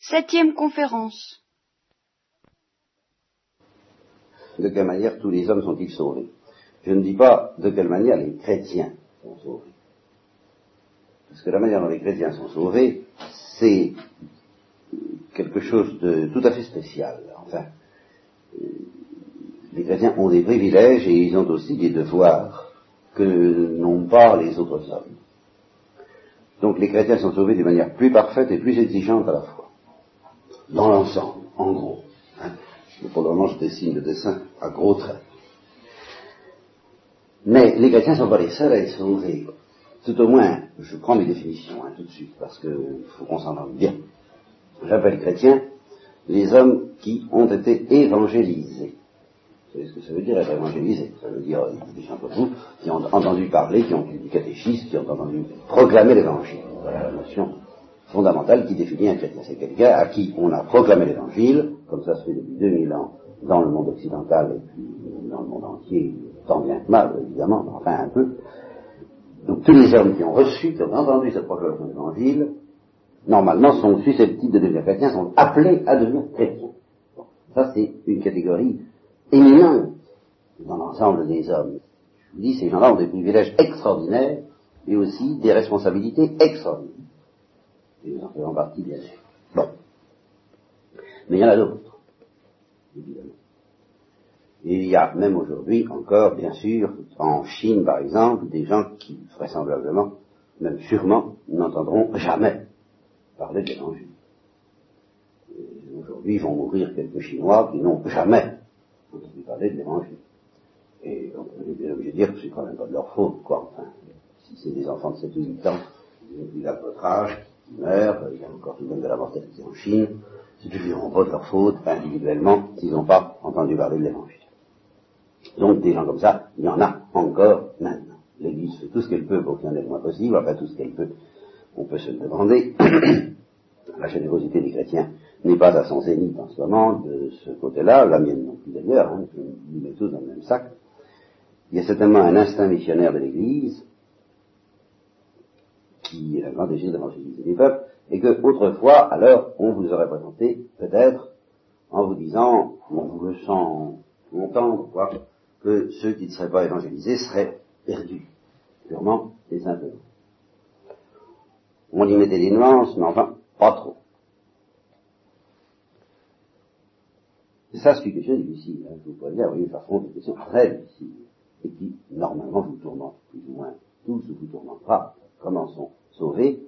Septième conférence. De quelle manière tous les hommes sont-ils sauvés? Je ne dis pas de quelle manière les chrétiens sont sauvés. Parce que la manière dont les chrétiens sont sauvés, c'est quelque chose de tout à fait spécial. Enfin, les chrétiens ont des privilèges et ils ont aussi des devoirs que n'ont pas les autres hommes. Donc les chrétiens sont sauvés d'une manière plus parfaite et plus exigeante à la fois. Dans l'ensemble, en gros. Hein. Pour le moment, je dessine le dessin à gros traits. Mais les chrétiens ne sont pas les seuls à être sauvés. Tout au moins, je prends mes définitions hein, tout de suite, parce qu'il faut qu'on s'entende bien. J'appelle chrétiens les hommes qui ont été évangélisés. Vous savez ce que ça veut dire être évangélisé? Ça veut dire, des gens comme vous, qui ont entendu parler, qui ont eu du catéchisme, qui ont entendu proclamer l'évangile. Voilà la notion fondamentale qui définit un chrétien. C'est quelqu'un à qui on a proclamé l'évangile, comme ça se fait depuis 2000 ans dans le monde occidental et puis dans le monde entier, tant bien que mal, évidemment, mais enfin un peu. Donc tous les hommes qui ont reçu, qui ont entendu cette proclamation l'évangile, normalement sont susceptibles de devenir chrétiens, sont appelés à devenir chrétiens. ça c'est une catégorie éminente dans l'ensemble des hommes. Je vous dis, ces gens-là ont des privilèges extraordinaires et aussi des responsabilités extraordinaires. Et en faisons partie, bien sûr. Bon. Mais il y en a d'autres, évidemment. Il y a même aujourd'hui encore, bien sûr, en Chine par exemple, des gens qui vraisemblablement, même sûrement, n'entendront jamais parler de l'évangile. Aujourd'hui vont mourir quelques Chinois qui n'ont jamais entendu parler de l'évangile. Et on est bien obligé de dire que c'est quand même pas de leur faute, quoi. Enfin, si c'est des enfants de 7 ou 8 ans, ils ont votre âge, meurent, il y a encore tout de même de la mortalité en Chine, c'est toujours pas de leur faute, individuellement, s'ils n'ont pas entendu parler de l'évangile. Donc des gens comme ça, il y en a encore maintenant. L'Église fait tout ce qu'elle peut pour qu'il y en ait le moins possible, enfin tout ce qu'elle peut, on peut se le demander. la générosité des chrétiens n'est pas à son zénith en ce moment de ce côté-là, la mienne non plus d'ailleurs, hein, nous mets tous dans le même sac. Il y a certainement un instinct missionnaire de l'Église qui est un grand désir d'évangéliser les peuples, et que autrefois, alors, on vous aurait présenté peut-être en vous disant, on vous sent entendre que ceux qui ne seraient pas évangélisés seraient perdus, purement et simplement. On y mettait des nuances, mais enfin, pas trop. C'est ça, c'est une question difficile. Hein. Je vous pourrais dire, oui, ça fond une question très difficile, et qui, normalement, vous tourmente plus ou moins tous, ou vous tourmentera. Comment sont sauvés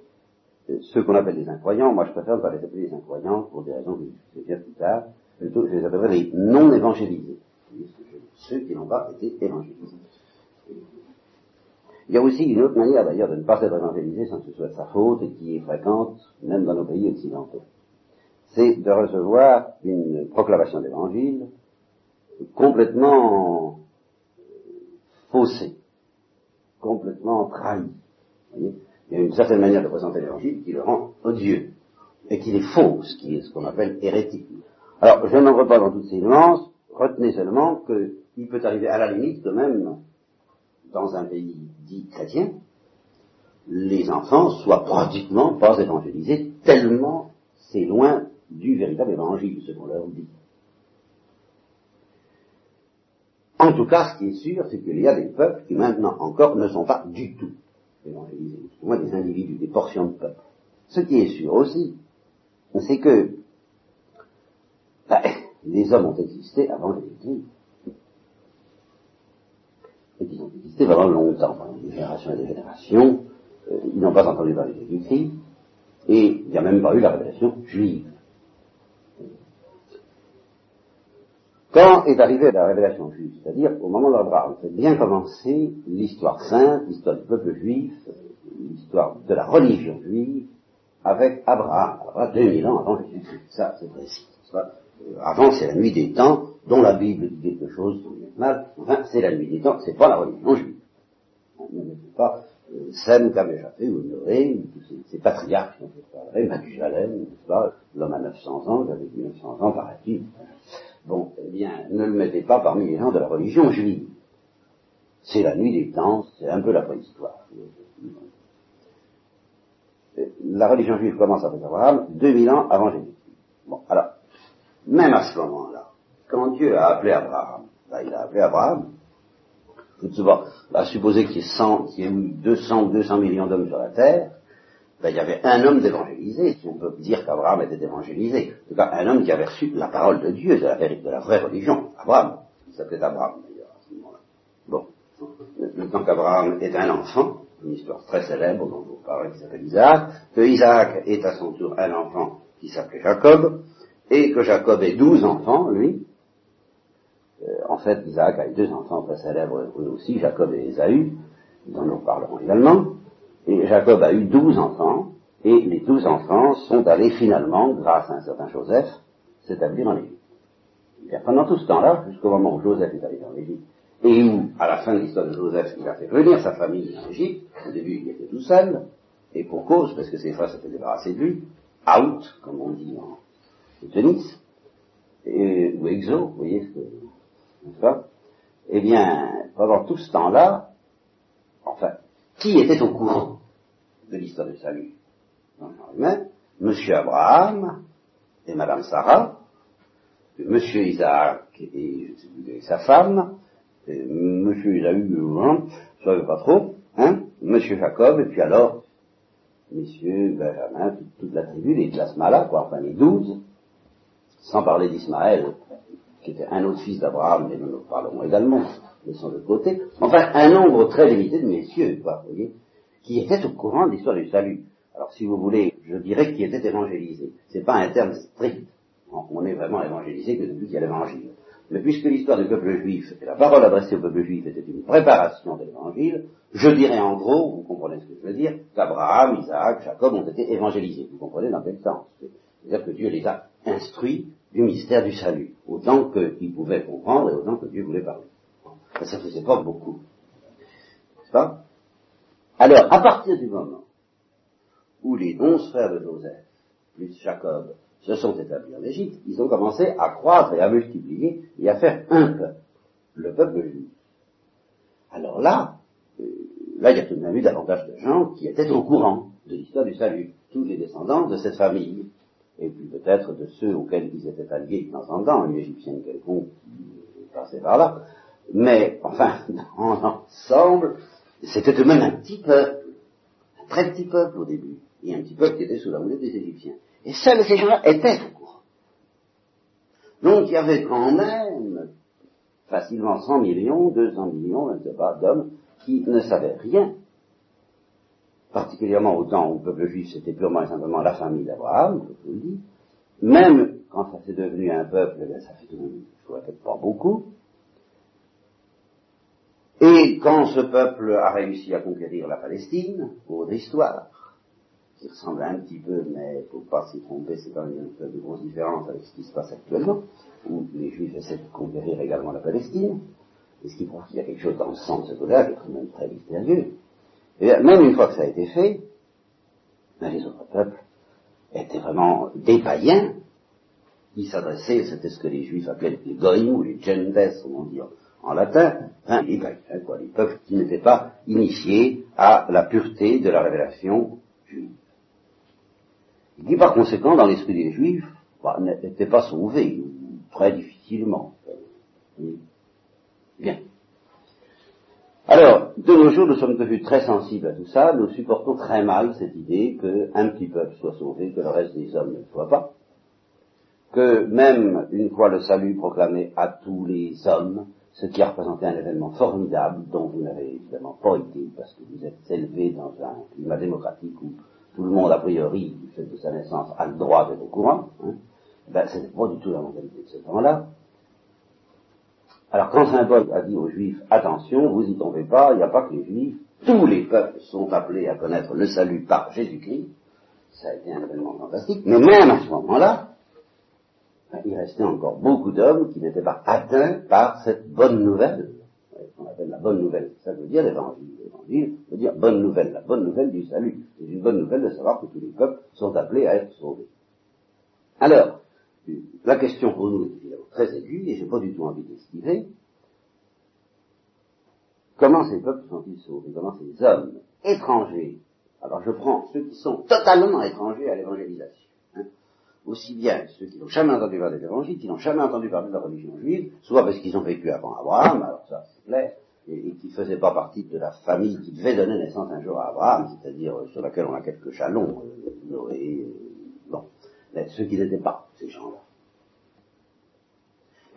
euh, ceux qu'on appelle les incroyants, moi je préfère ne pas les appeler les incroyants pour des raisons que je vais dire plus tard, plutôt je les appellerai les non évangélisés, ceux qui n'ont pas été évangélisés. Il y a aussi une autre manière d'ailleurs de ne pas être évangélisé sans que ce soit de sa faute et qui est fréquente même dans nos pays occidentaux. C'est de recevoir une proclamation d'évangile complètement faussée, complètement trahie. Il y a une certaine manière de présenter l'évangile qui le rend odieux et qui est fausse, qui est ce qu'on appelle hérétique. Alors, je n'entre pas dans toutes ces nuances, retenez seulement qu'il peut arriver à la limite que même dans un pays dit chrétien, les enfants soient pratiquement pas évangélisés, tellement c'est loin du véritable évangile, ce qu'on leur dit. En tout cas, ce qui est sûr, c'est qu'il y a des peuples qui maintenant encore ne sont pas du tout évangélisés, au moins des individus, des portions de peuples. Ce qui est sûr aussi, c'est que ben, les hommes ont existé avant Jésus-Christ et qu'ils ont existé pendant longtemps, pendant des générations et des générations. Euh, ils n'ont pas entendu parler de Jésus-Christ, et il n'y a même pas eu la révélation juive. Quand est arrivée la révélation juive, c'est-à-dire au moment d'Abraham, c'est bien commencé l'histoire sainte, l'histoire du peuple juif, l'histoire de la religion juive, avec Abraham, Abraham 2000 ans avant Jésus-Christ. Ça, c'est précis. Avant, c'est la nuit des temps, dont la Bible dit quelque chose, mal, enfin, c'est la nuit des temps, c'est pas la religion juive. Ne pas euh, Sem, Kabéjaphé ou Noé, ces patriarches dont je parlerai, Mathusalem, l'homme à 900 ans, j'avais dit 900 ans, paraît-il. Bon, eh bien, ne le mettez pas parmi les gens de la religion juive. C'est la nuit des temps, c'est un peu la préhistoire. La religion juive commence avec Abraham 2000 ans avant Jésus. Bon, alors, même à ce moment-là, quand Dieu a appelé Abraham, là, il a appelé Abraham, tout souvent, à supposer qu'il y ait, y ait eu 200 ou 200 millions d'hommes sur la terre, ben, il y avait un homme d'évangélisé, si on peut dire qu'Abraham était évangélisé. En tout cas, un homme qui avait reçu la parole de Dieu, de la, de la vraie religion. Abraham. Il s'appelait Abraham, d'ailleurs, à ce moment-là. Bon. Temps qu'Abraham est un enfant, une histoire très célèbre dont vous parle qui s'appelle Isaac, que Isaac est à son tour un enfant qui s'appelait Jacob, et que Jacob ait douze enfants, lui. Euh, en fait, Isaac a eu deux enfants très célèbres, eux aussi, Jacob et Ésaü, dont nous parlerons également. Et Jacob a eu douze enfants, et les douze enfants sont allés finalement, grâce à un certain Joseph, s'établir en Égypte. Pendant tout ce temps-là, jusqu'au moment où Joseph est arrivé en Égypte, et où, à la fin de l'histoire de Joseph, il a fait venir sa famille en Égypte, au début il était tout seul, et pour cause, parce que ses frères s'étaient débarrassés de lui, out, comme on dit en, tennis, et, ou exo, vous voyez ce que, n'est-ce pas Eh bien, pendant tout ce temps-là, enfin, qui était au courant de l'histoire du salut. Monsieur Abraham et Madame Sarah, Monsieur Isaac et, sa femme, et Monsieur Isaïe, hein, je ne savais pas trop, hein, Monsieur Jacob, et puis alors, Messieurs Benjamin, toute, la tribu, les Plasmala, quoi, enfin les douze, sans parler d'Ismaël, qui était un autre fils d'Abraham, mais nous en parlerons également, laissons de côté, enfin un nombre très limité de messieurs, quoi, vous voyez, qui étaient au courant de l'histoire du salut. Alors si vous voulez, je dirais qui étaient évangélisés. C'est pas un terme strict. On est vraiment évangélisé que depuis qu'il y a l'évangile. Mais puisque l'histoire du peuple juif et la parole adressée au peuple juif était une préparation de l'évangile, je dirais en gros, vous comprenez ce que je veux dire, qu'Abraham, Isaac, Jacob ont été évangélisés. Vous comprenez dans quel sens? C'est-à-dire que Dieu les a instruits du mystère du salut, autant qu'ils pouvaient comprendre et autant que Dieu voulait parler. Ça faisait pas beaucoup. N'est-ce pas Alors, à partir du moment où les onze frères de Joseph, plus Jacob, se sont établis en Égypte, ils ont commencé à croître et à multiplier et à faire un peuple, le peuple juif. Alors là, euh, là il y a tout de même eu davantage de gens qui étaient au courant de l'histoire du salut, tous les descendants de cette famille, et puis peut-être de ceux auxquels ils étaient alliés de temps en temps, une égyptienne quelconque qui passait par là, mais enfin, dans l'ensemble, c'était tout de même un petit peuple, un très petit peuple au début, et un petit peuple qui était sous la houlette des Égyptiens. Et seuls ces gens-là étaient au. Donc il y avait quand même facilement 100 millions, 200 millions, je ne sais pas, d'hommes qui ne savaient rien, particulièrement au temps où le peuple juif c'était purement et simplement la famille d'Abraham, je vous le dis, même quand ça s'est devenu un peuple, eh ça fait je ne répète pas beaucoup, et quand ce peuple a réussi à conquérir la Palestine, pour l'histoire, qui ressemble un petit peu, mais faut pas s'y tromper, c'est quand même une grosse différence avec ce qui se passe actuellement, où les Juifs essaient de conquérir également la Palestine, et ce qui prouve qu'il y a quelque chose dans le sens de ce côté-là qui est quand même très mystérieux. Et même une fois que ça a été fait, ben, les autres peuples étaient vraiment des païens qui s'adressaient, c'était ce que les Juifs appelaient les goïms ou les gentes, comme on dit en latin, hein, les païens, quoi, les peuples qui n'étaient pas initiés à la pureté de la révélation juive qui par conséquent, dans l'esprit des Juifs, bah, n'était pas sauvé, très difficilement. Bien. Alors, de nos jours, nous sommes devenus très sensibles à tout ça, nous supportons très mal cette idée qu'un petit peuple soit sauvé, que le reste des hommes ne le soit pas, que même une fois le salut proclamé à tous les hommes, ce qui a représenté un événement formidable dont vous n'avez évidemment pas été, parce que vous êtes élevé dans un climat démocratique où tout le monde, a priori, du fait de sa naissance, a le droit d'être au courant, hein, ben, ce n'est pas du tout la mentalité de ce temps-là. Alors quand Saint Paul a dit aux Juifs, attention, vous y tombez pas, il n'y a pas que les Juifs, tous les peuples sont appelés à connaître le salut par Jésus-Christ, ça a été un événement fantastique, mais même à ce moment-là, il restait encore beaucoup d'hommes qui n'étaient pas atteints par cette bonne nouvelle, qu'on appelle la bonne nouvelle, ça veut dire l'évangile l'évangile veut dire bonne nouvelle, la bonne nouvelle du salut. C'est une bonne nouvelle de savoir que tous les peuples sont appelés à être sauvés. Alors, la question pour nous est très aiguë, et je n'ai pas du tout envie d'esquiver. Comment ces peuples sont-ils sauvés? Comment ces hommes étrangers? Alors je prends ceux qui sont totalement étrangers à l'évangélisation. Aussi bien ceux qui n'ont jamais entendu parler de l'évangile, qui n'ont jamais entendu parler de la religion juive, soit parce qu'ils ont vécu avant Abraham, alors ça c'est clair, et, qui ne faisaient pas partie de la famille qui devait donner naissance un jour à Abraham, c'est-à-dire euh, sur laquelle on a quelques jalons, euh, Noé, euh, bon, mais ceux qui n'étaient pas, ces gens-là.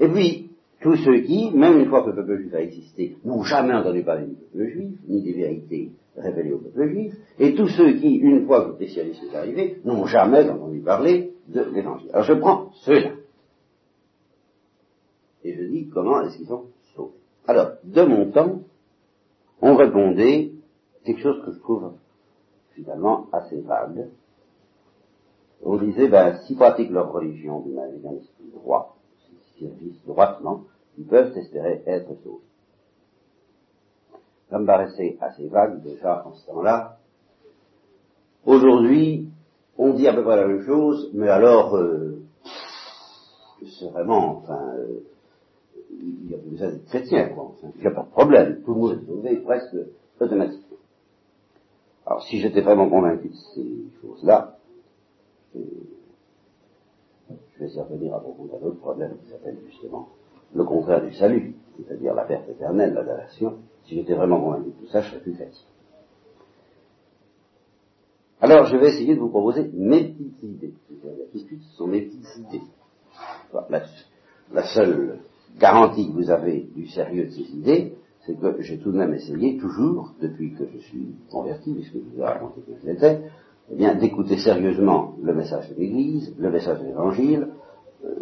Et puis, tous ceux qui, même une fois que le peuple juif a existé, n'ont jamais entendu parler du peuple juif, ni des vérités révélées au peuple juif, et tous ceux qui, une fois que le spécialiste est arrivé, n'ont jamais entendu parler de l'évangile. Alors je prends ceux-là. Et je dis comment est-ce qu'ils sont sauvés? Alors, de mon temps, on répondait quelque chose que je trouve finalement assez vague. On disait, ben, s'ils pratiquent leur religion d'une manière droit, s'ils servissent droitement, ils peuvent espérer être sauvés. Ça me paraissait assez vague déjà en ce temps-là. Aujourd'hui, on dit à peu près la même chose, mais alors, euh, c'est vraiment, enfin, euh, il y a besoin d'être chrétien, quoi. Enfin, il n'y a pas de problème, tout le monde est sauvé presque automatiquement. Alors, si j'étais vraiment convaincu de ces choses-là, je vais y revenir à propos d'un autre problème qui s'appelle justement le contraire du salut, c'est-à-dire la perte éternelle, la damnation, si j'étais vraiment convaincu de tout ça, je serais plus chrétien. Alors, je vais essayer de vous proposer mes petites idées. Ce sont mes petites idées. La, la, seule garantie que vous avez du sérieux de ces idées, c'est que j'ai tout de même essayé, toujours, depuis que je suis converti, puisque je vous ai raconté que je l'étais, eh bien, d'écouter sérieusement le message de l'Église, le message de l'Évangile,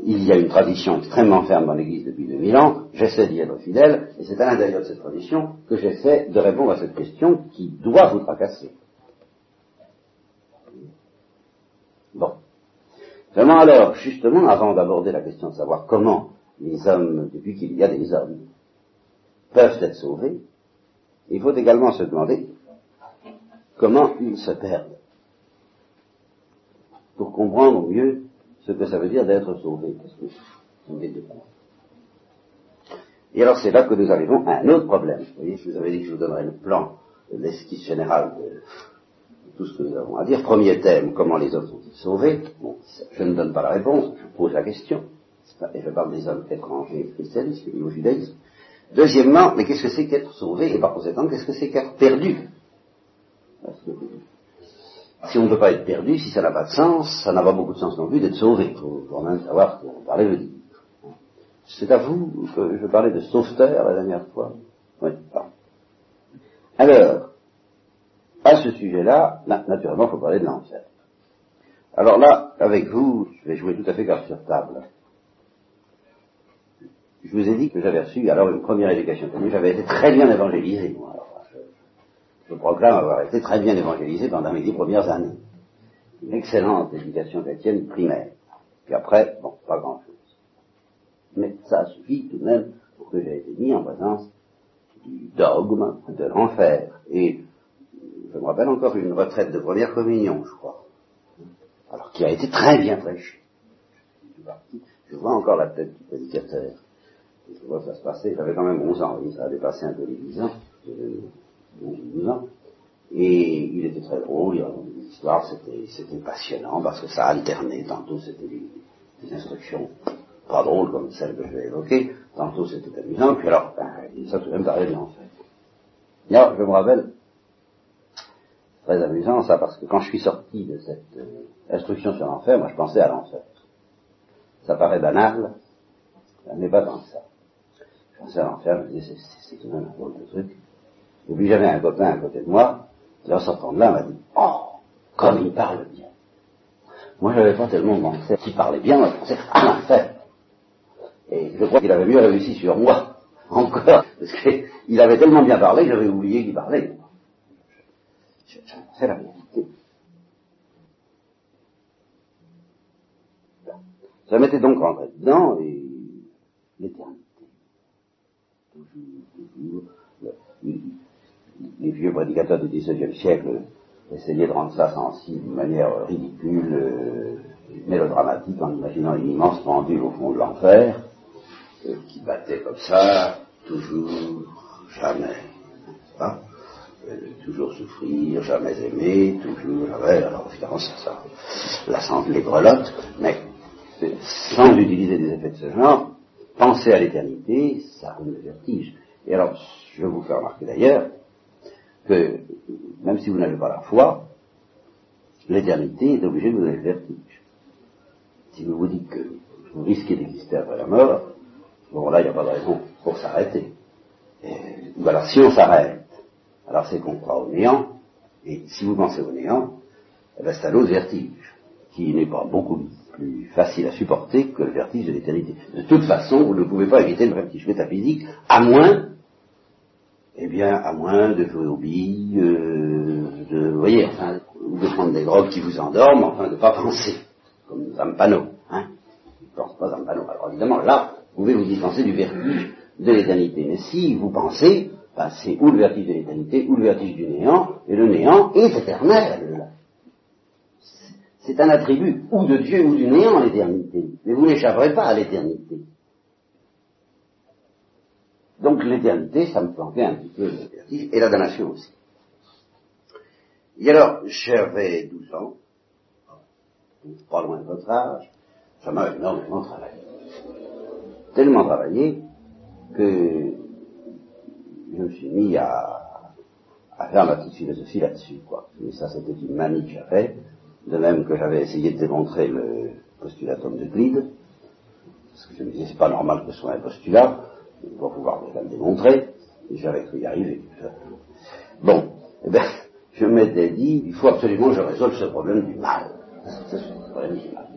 il y a une tradition extrêmement ferme dans l'Église depuis 2000 ans, j'essaie d'y être fidèle, et c'est à l'intérieur de cette tradition que j'essaie de répondre à cette question qui doit vous tracasser. Bon. Vraiment alors, justement, avant d'aborder la question de savoir comment les hommes, depuis qu'il y a des hommes, peuvent être sauvés, il faut également se demander comment ils se perdent. Pour comprendre mieux ce que ça veut dire d'être sauvé. Parce que Et alors c'est là que nous arrivons à un autre problème. Vous voyez, je vous avais dit que je vous donnerais le plan, l'esquisse générale de tout ce que nous avons à dire. Premier thème, comment les hommes sont-ils sauvés? Bon, je ne donne pas la réponse, je pose la question. Et je parle des hommes étrangers christianisme et au judaïsme. Deuxièmement, mais qu'est-ce que c'est qu'être sauvé? Et par conséquent, qu'est-ce que c'est qu'être perdu? Si on ne peut pas être perdu, si ça n'a pas de sens, ça n'a pas beaucoup de sens non plus d'être sauvé. Il faut quand même savoir ce qu'on parlait le dire. C'est à vous que je parlais de sauveteur la dernière fois. Oui, pardon. Alors, à ce sujet-là, naturellement, il faut parler de l'enfer. Alors là, avec vous, je vais jouer tout à fait carte sur table. Je vous ai dit que j'avais reçu alors une première éducation J'avais été très bien évangélisé, moi je proclame avoir été très bien évangélisé pendant mes dix premières années. Une excellente éducation chrétienne primaire. Puis après, bon, pas grand-chose. Mais ça suffit tout de même pour que j'ai été mis en présence du dogme de l'enfer. Et je me rappelle encore une retraite de première communion, je crois. Alors, qui a été très bien prêchée. Je vois encore la tête du prédicateur. Je vois ça se passer. J'avais quand même 11 ans, ça a dépassé un peu les 10 ans. 12 ans. Et il était très drôle, histoires, c'était passionnant parce que ça alternait. Tantôt c'était des, instructions pas drôles comme celles que je vais évoquer, tantôt c'était amusant, puis alors, ben, ça tout de même parlait de l'enfer. Alors, je me rappelle, amusant ça, parce que quand je suis sorti de cette euh, instruction sur l'enfer, moi je pensais à l'enfer. Ça paraît banal, n'est pas tant que ça. Je pensais à l'enfer, je me disais, c'est tout même un drôle de truc. Et puis j'avais un copain à côté de moi, qui en sortant de là m'a dit, oh, comme il parle bien. Moi j'avais pas tellement pensé qu'il parlait bien, moi je pensais à l'enfer. Et je crois qu'il avait mieux réussi sur moi, encore, parce qu'il avait tellement bien parlé que j'avais oublié qu'il parlait. C'est la vérité. Ça m'était donc rentré dedans et l'éternité. Toujours, toujours, les vieux prédicateurs du XIXe siècle essayaient de rendre ça sensible d'une manière ridicule, mélodramatique, en imaginant une immense pendule au fond de l'enfer, euh, qui battait comme ça, toujours, jamais. euh, toujours souffrir, jamais aimer, toujours jamais, alors évidemment ça, ça les grelottes, mais euh, sans utiliser des effets de ce genre, penser à l'éternité, ça rend le vertige. Et alors, je vous fais remarquer d'ailleurs que même si vous n'avez pas la foi, l'éternité est obligée de vous donner le vertige. Si vous vous dites que vous risquez d'exister après la mort, bon là il n'y a pas de raison pour s'arrêter. Alors si on s'arrête, alors c'est qu'on croit au néant, et si vous pensez au néant, eh ben, c'est un autre vertige, qui n'est pas beaucoup plus facile à supporter que le vertige de l'éternité. De toute façon, vous ne pouvez pas éviter le vertige métaphysique, à moins, eh bien, à moins de jouer aux billes, euh, de, vous voyez, enfin, ou de prendre des drogues qui vous endorment, enfin, de ne pas penser, comme Zampano, hein. Il ne pense pas Zampano. Alors évidemment, là, vous pouvez vous dispenser du vertige de l'éternité. Mais si vous pensez, c'est ou le vertige de l'éternité, ou le vertige du néant, et le néant est éternel. C'est un attribut ou de Dieu ou du néant, l'éternité. Mais vous n'échapperez pas à l'éternité. Donc l'éternité, ça me planquait un petit peu le vertige, et la damnation aussi. Et alors, j'avais 12 ans, pas loin de votre âge, ça m'a énormément travaillé. Tellement travaillé que je me suis mis à, faire ma petite philosophie là-dessus, quoi. Mais ça, c'était une manie que j'avais, de même que j'avais essayé de démontrer le postulatum de Glide, parce que je me disais, c'est pas normal que ce soit un postulat, on va pouvoir le démontrer, et j'avais cru y arriver. Bon, eh bien, je m'étais dit, il faut absolument que je résolve ce problème du mal. Ce problème du mal.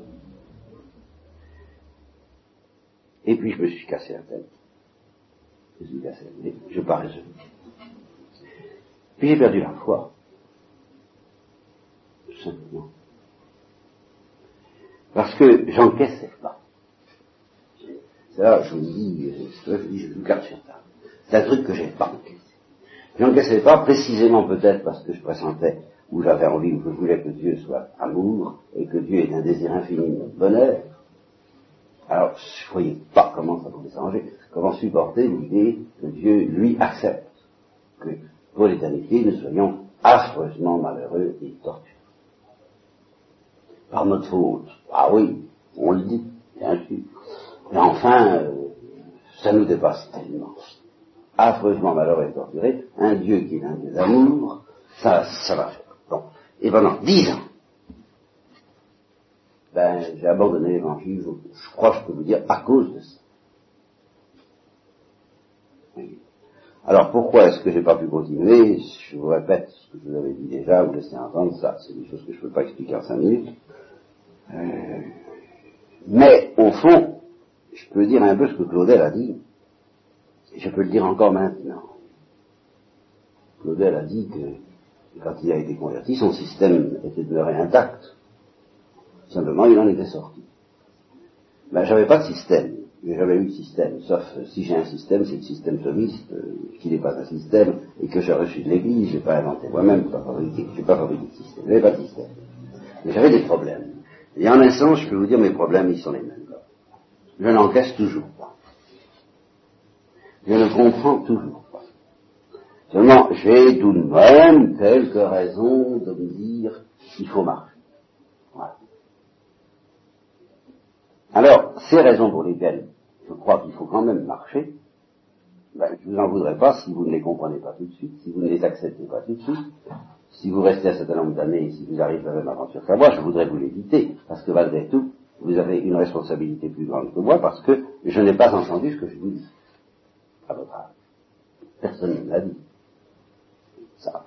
Et puis je me suis cassé la tête. Je la tête. Je résolu. Puis j'ai perdu la foi. Tout simplement. Parce que j'encaissais pas. Là, je vous dis, je vous dis, garde sur ça. C'est un truc que j'ai pas encaissé. J'encaissais pas précisément peut-être parce que je pressentais ou j'avais envie ou je voulais que Dieu soit amour et que Dieu ait un désir infini de bonheur. Alors, je ne voyais pas comment ça pouvait s'arranger, comment supporter l'idée que Dieu, lui, accepte que pour l'éternité, nous soyons affreusement malheureux et torturés. Par notre faute. Ah oui, on le dit, bien sûr. Mais enfin, euh, ça nous dépasse tellement. Affreusement malheureux et torturé, un Dieu qui est un Dieu d'amour, ça, ça va faire. Bon. Et pendant dix ans, ben, j'ai abandonné l'évangile, je, crois que je peux vous dire, à cause de ça. Alors pourquoi est-ce que j'ai pas pu continuer? Je vous répète ce que je vous avais dit déjà, vous laissez entendre ça, c'est des choses que je ne peux pas expliquer en cinq minutes. Euh, mais au fond, je peux dire un peu ce que Claudel a dit, je peux le dire encore maintenant. Claudel a dit que quand il a été converti, son système était demeuré intact. Simplement, il en était sorti. Ben, j'avais pas de système. J'ai jamais eu de système. Sauf euh, si j'ai un système, c'est le système thomiste, euh, qui n'est pas un système, et que j'ai reçu de l'église, j'ai pas inventé moi-même, fabriqué, j'ai pas fabriqué de système. J'avais pas de système. Mais j'avais des problèmes. Et en un sens, je peux vous dire, mes problèmes, ils sont les mêmes. Je n'encaisse toujours pas. Je ne comprends toujours pas. Seulement, j'ai tout de même quelques raisons de me dire qu'il faut marcher. Alors, ces raisons pour lesquelles je crois qu'il faut quand même marcher, ben, je vous en voudrais pas si vous ne les comprenez pas tout de suite, si vous ne les acceptez pas tout de suite, si vous restez à certain nombre d'années, si vous arrivez à la même aventure qu'à moi, je voudrais vous l'éviter, parce que malgré tout, vous avez une responsabilité plus grande que moi, parce que je n'ai pas entendu ce que je dis, à votre âge. Personne ne l'a dit. Ça,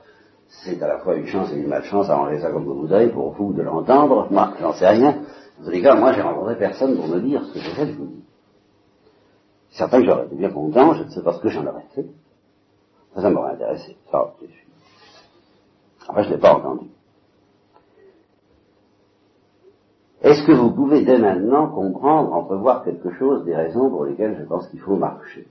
c'est à la fois une chance et une malchance à ranger ça comme vous voudrez, pour vous de l'entendre, moi, j'en sais rien, en tous les cas, moi, j'ai rencontré personne pour me dire ce que j'ai fait, je vous dis. Certains que j'aurais été bien content, je ne sais pas ce que j'en aurais fait. Ça, ça m'aurait intéressé. Ça. Après, je ne l'ai pas entendu. Est-ce que vous pouvez dès maintenant comprendre, entrevoir quelque chose des raisons pour lesquelles je pense qu'il faut marcher?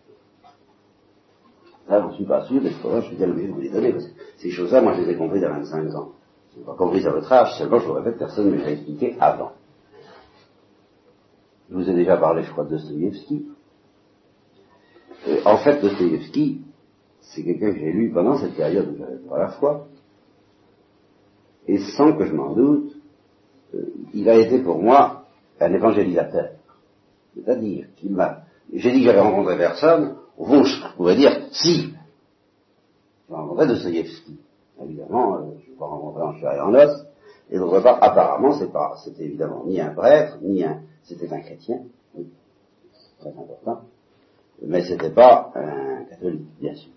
Là, je ne suis pas sûr, mais je suis bien obligé de vous les donner, parce que ces choses-là, moi, je les ai comprises à 25 ans. Je n'ai pas compris à votre âge, seulement, je vous répète, personne ne me l'a expliqué avant. Je vous ai déjà parlé, je crois, de Dostoïevski. Euh, en fait, Dostoïevski, c'est quelqu'un que j'ai lu pendant cette période où j'avais pas la foi, et sans que je m'en doute, euh, il a été pour moi un évangélisateur. C'est-à-dire qu'il m'a... J'ai dit que j'avais rencontré personne, au fond, je pourrais dire, si, j'ai rencontré Dostoïevski. Évidemment, euh, je ne vais pas rencontrer en chair et en os, et d'autre part, apparemment, c'était évidemment ni un prêtre, ni un, c'était un chrétien, oui, très important, mais c'était pas un catholique, bien sûr.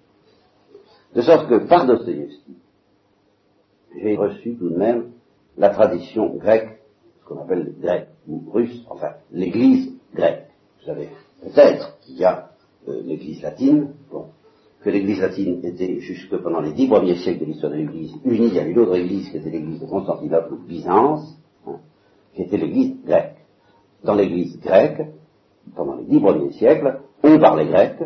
De sorte que par Dostoïevski, j'ai reçu tout de même la tradition grecque, ce qu'on appelle grec ou russe, enfin l'église grecque. Vous savez peut-être qu'il y a euh, l'église latine, bon, que l'église latine était jusque pendant les dix premiers siècles de l'histoire de l'église unie, il y avait une autre église qui était l'église de Constantinople ou Byzance, hein, qui était l'église grecque. Dans l'église grecque, pendant les dix premiers siècles, on parlait grec,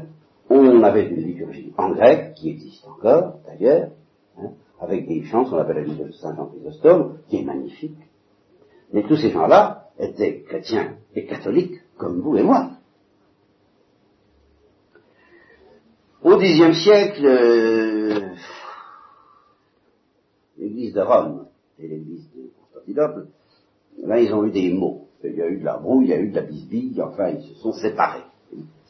on avait une liturgie en grec, qui existe encore d'ailleurs, hein, avec des chants qu'on appelle la liturgie de Saint Jean Chrysostome, qui est magnifique. Mais tous ces gens-là étaient chrétiens et catholiques, comme vous et moi. Au Xe siècle, euh, l'église de Rome et l'église de Constantinople, là ils ont eu des mots. Il y a eu de la brouille, il y a eu de la bisbille, enfin ils se sont séparés.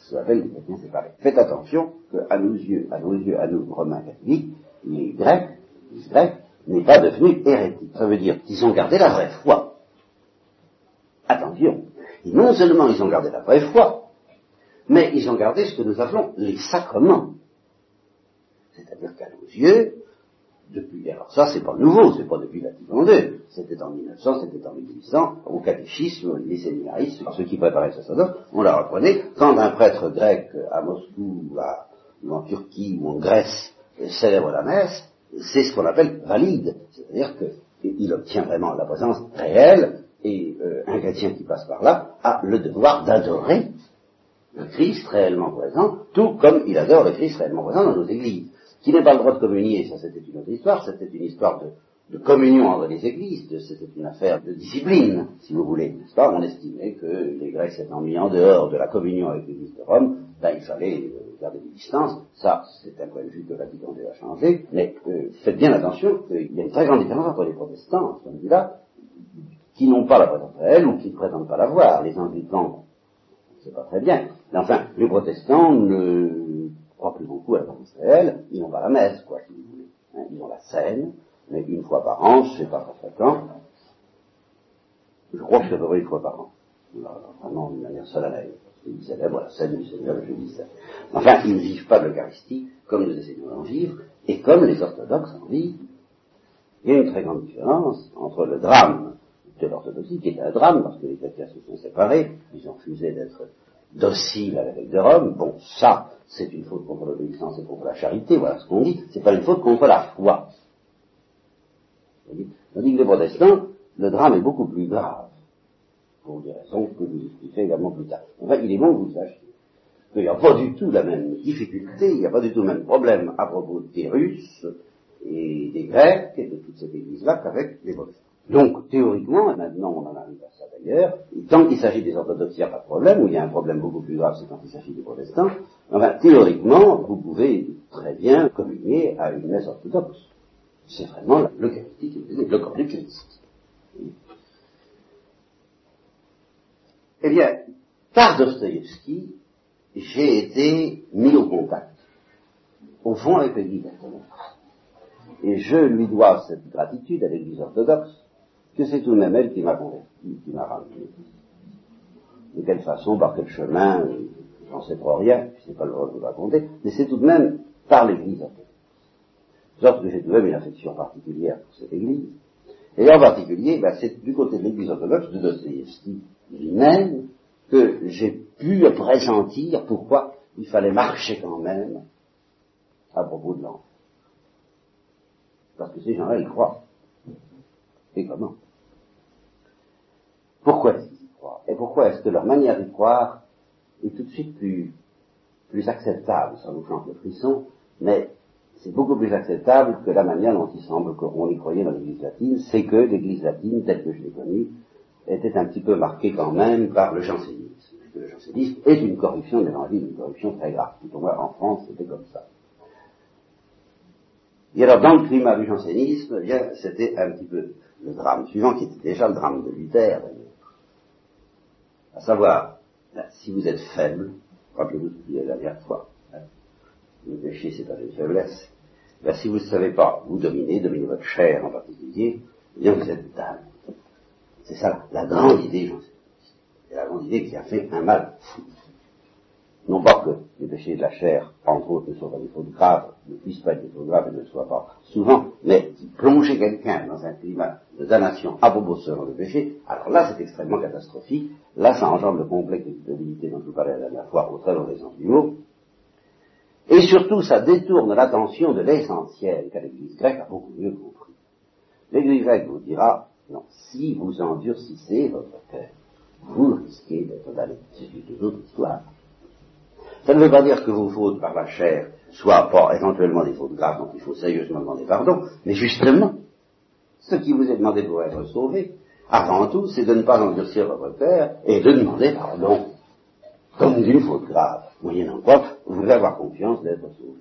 Ce qu'on appelle les chrétiens séparés. Faites attention qu'à nos yeux, à nos yeux, à nous, Romains catholiques, les Grecs, les Grecs, n'est pas devenu hérétique. Ça veut dire qu'ils ont gardé la vraie foi. Attention. Non seulement ils ont gardé la vraie foi, mais ils ont gardé ce que nous appelons les sacrements. C'est-à-dire qu'à nos yeux, depuis, alors ça c'est pas nouveau, c'est pas depuis Vatican II, c'était en 1900, c'était en 1800, au catéchisme, les séminaristes, ceux qui préparaient le sacerdoce, on leur apprenait, quand un prêtre grec à Moscou, ou en Turquie, ou en Grèce, célèbre la messe, c'est ce qu'on appelle valide, c'est-à-dire qu'il obtient vraiment la présence réelle, et euh, un chrétien qui passe par là a le devoir d'adorer le Christ réellement présent, tout comme il adore le Christ réellement présent dans nos églises. Qui n'est pas le droit de communier, ça c'était une autre histoire, c'était une histoire de, communion entre les églises, c'était une affaire de discipline, si vous voulez, n'est-ce pas? On estimait que les Grecs s'étant mis en dehors de la communion avec l'église de Rome, ben, il fallait euh, garder des distances, ça c'est un point de vue que Vatican II a changé, mais euh, faites bien attention qu'il y a une très grande différence entre les protestants, à ce vue-là, qui n'ont pas la présence réelle ou qui ne prétendent pas l'avoir. Les anglicans c'est pas très bien. Mais enfin, les protestants ne croient plus beaucoup à la réelle, ils n'ont pas la messe, quoi, si vous voulez. Hein, ils ont la scène, mais une fois par an, c'est pas très fréquent. Je crois que c'est près une fois par an. Vraiment, d'une manière solennelle. Ils célèbrent la scène du Seigneur le jeudi saint. Enfin, ils ne vivent pas l'Eucharistie comme nous essayons d'en vivre, et comme les orthodoxes en vivent. Il y a une très grande différence entre le drame de l'orthodoxie, qui est un drame, parce que les chrétiens se sont séparés, ils ont refusé d'être dociles à l'évêque de Rome. Bon, ça, c'est une faute contre l'obéissance et contre la charité, voilà ce qu'on dit, c'est pas une faute contre la foi. Tandis que les protestants, le drame est beaucoup plus grave, pour des raisons que vous expliquerez également plus tard. Enfin, il est bon que vous sachiez qu'il n'y a pas du tout la même difficulté, il n'y a pas du tout le même problème à propos des Russes et des Grecs et de toute cette église-là qu'avec les protestants. Donc, théoriquement, et maintenant on en arrive à d'ailleurs, tant qu'il s'agit des orthodoxes, il n'y a pas de problème, où il y a un problème beaucoup plus grave, c'est quand il s'agit des protestants, enfin, théoriquement, vous pouvez très bien communier à une messe orthodoxe. C'est vraiment l'Eucharistie qui le corps du Christ. Eh bien, par Dostoïevski, j'ai été mis au contact, au fond avec l'Église orthodoxe. Et je lui dois cette gratitude à l'Église orthodoxe, que c'est tout de même elle qui m'a converti, qui m'a ramené. De quelle façon, par quel chemin, j'en sais trop rien, sais pas le droit de vous raconter, mais c'est tout de même par l'Église orthodoxe. De sorte que j'ai tout de même une affection particulière pour cette Église. Et en particulier, ben, c'est du côté de l'Église orthodoxe de Dostoevsky lui-même que j'ai pu pressentir pourquoi il fallait marcher quand même à propos de l'enfant. Parce que ces gens-là, ils croient. Et comment? Pourquoi est-ce qu'ils y croient? Et pourquoi est-ce que leur manière d'y croire est tout de suite plus, plus acceptable? Ça vous chante le frisson, mais c'est beaucoup plus acceptable que la manière dont il semble qu'on y croyait dans l'Église latine, c'est que l'Église latine, telle que je l'ai connue, était un petit peu marquée quand même par le jansénisme. Le jansénisme est une corruption de l'Évangile, une corruption très grave. Pour moi, en France, c'était comme ça. Et alors, dans le climat du jansénisme, eh bien, c'était un petit peu le drame suivant, qui était déjà le drame de Luther, à savoir, si vous êtes faible, rappelez-vous ce y a la dernière fois, hein, le péché c'est pas une faiblesse, ben, si vous ne savez pas vous dominer, dominer votre chair en particulier, eh bien vous êtes dame. C'est ça la grande idée, j'en sais. C'est la grande idée qui a fait un mal fou. Non pas que les péchés de la chair, entre autres, ne soient pas des fautes graves, ne puissent pas être des fautes graves et ne le soient pas souvent, mais plonger quelqu'un dans un climat de damnation à propos de péché, alors là c'est extrêmement catastrophique, là ça engendre le complexe de culpabilité dont je vous parlais la dernière fois au très mauvais sens du mot, et surtout ça détourne l'attention de l'essentiel qu'a l'Église grecque a beaucoup mieux compris. L'Église grecque vous dira, non, si vous endurcissez votre cœur, vous risquez d'être damné. C'est une autre histoire. Ça ne veut pas dire que vos fautes par la chair soient pas éventuellement des fautes graves dont il faut sérieusement demander pardon, mais justement, ce qui vous est demandé pour être sauvé, avant tout, c'est de ne pas endurcir votre cœur et de demander pardon, comme d'une faute grave, moyennant quoi vous voulez avoir confiance d'être sauvé.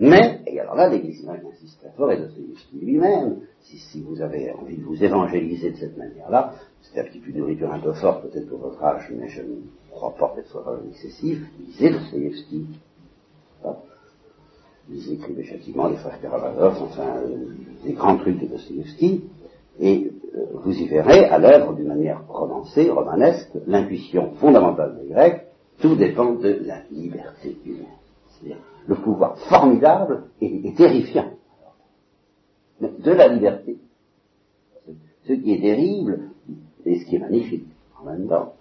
Mais, et alors là, l'Église insiste très fort, et Dostoevsky lui-même, si, vous avez envie de vous évangéliser de cette manière-là, c'est un petit peu de nourriture un peu forte peut-être pour votre âge, mais je ne crois pas qu'elle soit excessive, lisez Dostoevsky. Lisez Crime et Châtiment, les frères Karamazov, enfin, euh, les grands trucs de Dostoevsky, et euh, vous y verrez à l'œuvre d'une manière romancée, romanesque, l'intuition fondamentale des Grecs, tout dépend de la liberté humaine. Le pouvoir formidable et, terrifiant de la liberté. Ce qui est terrible et ce qui est magnifique en même temps,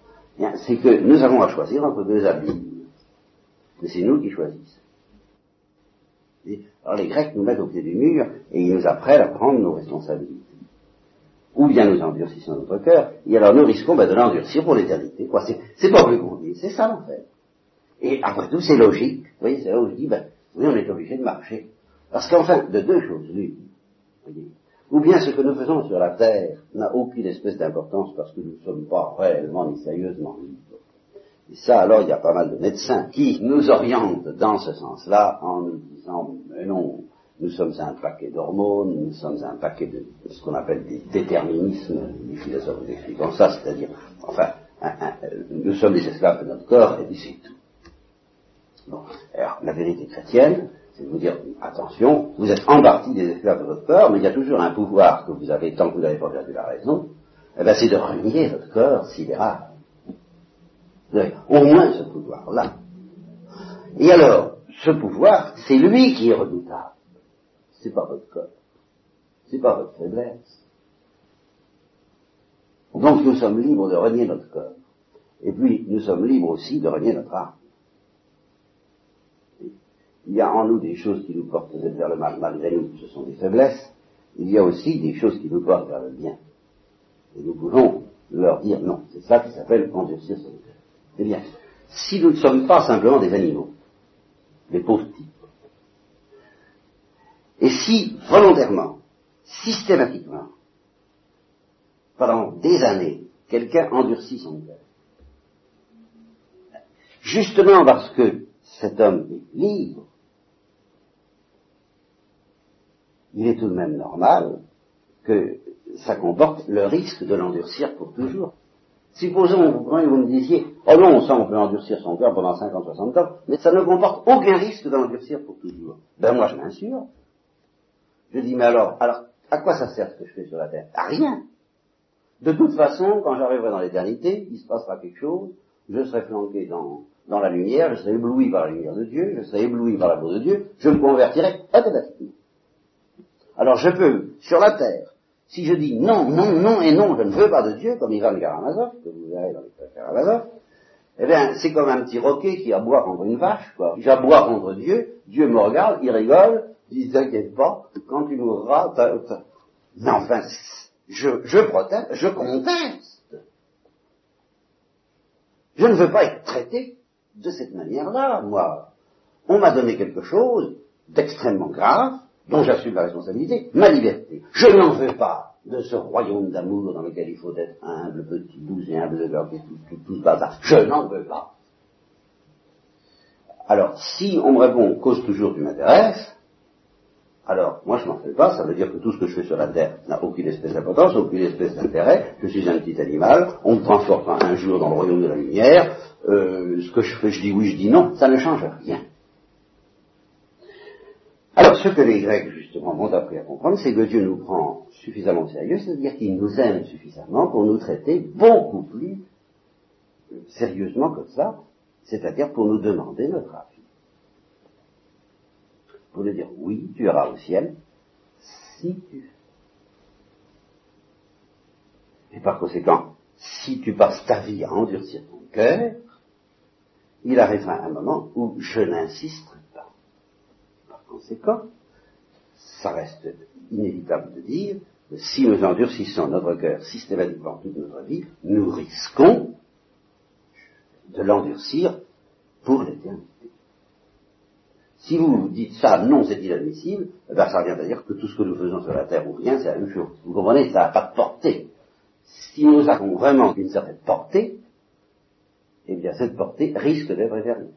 c'est que nous avons à choisir entre deux abîmes. Mais c'est nous qui choisissons. alors les Grecs nous mettent au pied du mur et ils nous apprennent à prendre nos responsabilités. Ou bien nous endurcissons notre cœur, et alors nous risquons ben, de l'endurcir pour l'éternité. C'est pas plus compliqué, c'est ça en fait. Et après tout, c'est logique. Vous voyez, c'est là où je dis, ben, oui, on est obligé de marcher. Parce qu'enfin, de deux choses l'une, ou bien ce que nous faisons sur la terre n'a aucune espèce d'importance parce que nous ne sommes pas réellement ni sérieusement libres. Et ça, alors, il y a pas mal de médecins qui nous orientent dans ce sens-là en nous disant, mais non, nous sommes un paquet d'hormones, nous sommes un paquet de, ce qu'on appelle des déterminismes, les philosophes expliquant ça, c'est-à-dire, enfin, nous sommes des esclaves de notre corps, et c'est tout. Bon. Alors, la vérité chrétienne, c'est de vous dire, attention, vous êtes en partie des esclaves de votre corps, mais il y a toujours un pouvoir que vous avez tant que vous n'avez pas perdu la raison, eh bien, c'est de renier votre corps sidéral. Vous avez au moins ce pouvoir-là. Et alors, ce pouvoir, c'est lui qui est redoutable. C'est pas votre corps. C'est pas votre faiblesse. Donc nous sommes libres de renier notre corps. Et puis nous sommes libres aussi de renier notre âme il y a en nous des choses qui nous portent vers le mal, malgré nous, ce sont des faiblesses, il y a aussi des choses qui nous portent vers le bien. Et nous pouvons leur dire non. C'est ça qui s'appelle endurcir son cœur. Eh bien, si nous ne sommes pas simplement des animaux, des pauvres types, et si volontairement, systématiquement, pendant des années, quelqu'un endurcit son cœur, justement parce que cet homme est libre, il est tout de même normal que ça comporte le risque de l'endurcir pour toujours. Supposons, vous, vous me disiez, oh non, ça on peut endurcir son cœur pendant 50, 60 ans, mais ça ne comporte aucun risque de l'endurcir pour toujours. Ben moi je m'assure. Je dis, mais alors, alors, à quoi ça sert ce que je fais sur la terre? À rien. De toute façon, quand j'arriverai dans l'éternité, il se passera quelque chose, je serai flanqué dans, la lumière, je serai ébloui par la lumière de Dieu, je serai ébloui par l'amour de Dieu, je me convertirai automatiquement. Alors je peux, sur la terre, si je dis non, non, non et non, je ne veux pas de Dieu, comme Ivan Karamazov, que vous verrez dans les Karamazov, eh bien, c'est comme un petit roquet qui aboie contre une vache, quoi. J'aboie contre Dieu, Dieu me regarde, il rigole, il dit, t'inquiète pas, quand tu mourras, mais enfin, je, je proteste, je conteste. Je ne veux pas être traité de cette manière-là, moi. On m'a donné quelque chose d'extrêmement grave, dont j'assume la responsabilité, ma liberté. Je n'en veux pas de ce royaume d'amour dans lequel il faut être humble, petit, doux et humble de tout, tout, tout ce bazar. Je n'en veux pas. Alors, si on me répond, cause toujours tu m'intéresses, Alors, moi je m'en fais pas, ça veut dire que tout ce que je fais sur la Terre n'a aucune espèce d'importance, aucune espèce d'intérêt, je suis un petit animal, on me transporte un jour dans le royaume de la lumière, euh, ce que je fais, je dis oui, je dis non, ça ne change rien. Alors, ce que les Grecs, justement, m'ont appris à comprendre, c'est que Dieu nous prend suffisamment au sérieux, c'est-à-dire qu'il nous aime suffisamment pour nous traiter beaucoup plus sérieusement que ça, c'est-à-dire pour nous demander notre avis. Pour nous dire, oui, tu iras au ciel, si tu. Et par conséquent, si tu passes ta vie à endurcir ton cœur, il arrivera un moment où je n'insiste conséquent, ça reste inévitable de dire que si nous endurcissons notre cœur systématiquement toute notre vie, nous risquons de l'endurcir pour l'éternité. Si vous dites ça, non, c'est inadmissible, eh ben, ça revient à dire que tout ce que nous faisons sur la terre ou rien, c'est la même chose. Vous comprenez, ça n'a pas de portée. Si nous avons vraiment une certaine portée, eh bien cette portée risque d'être éternelle.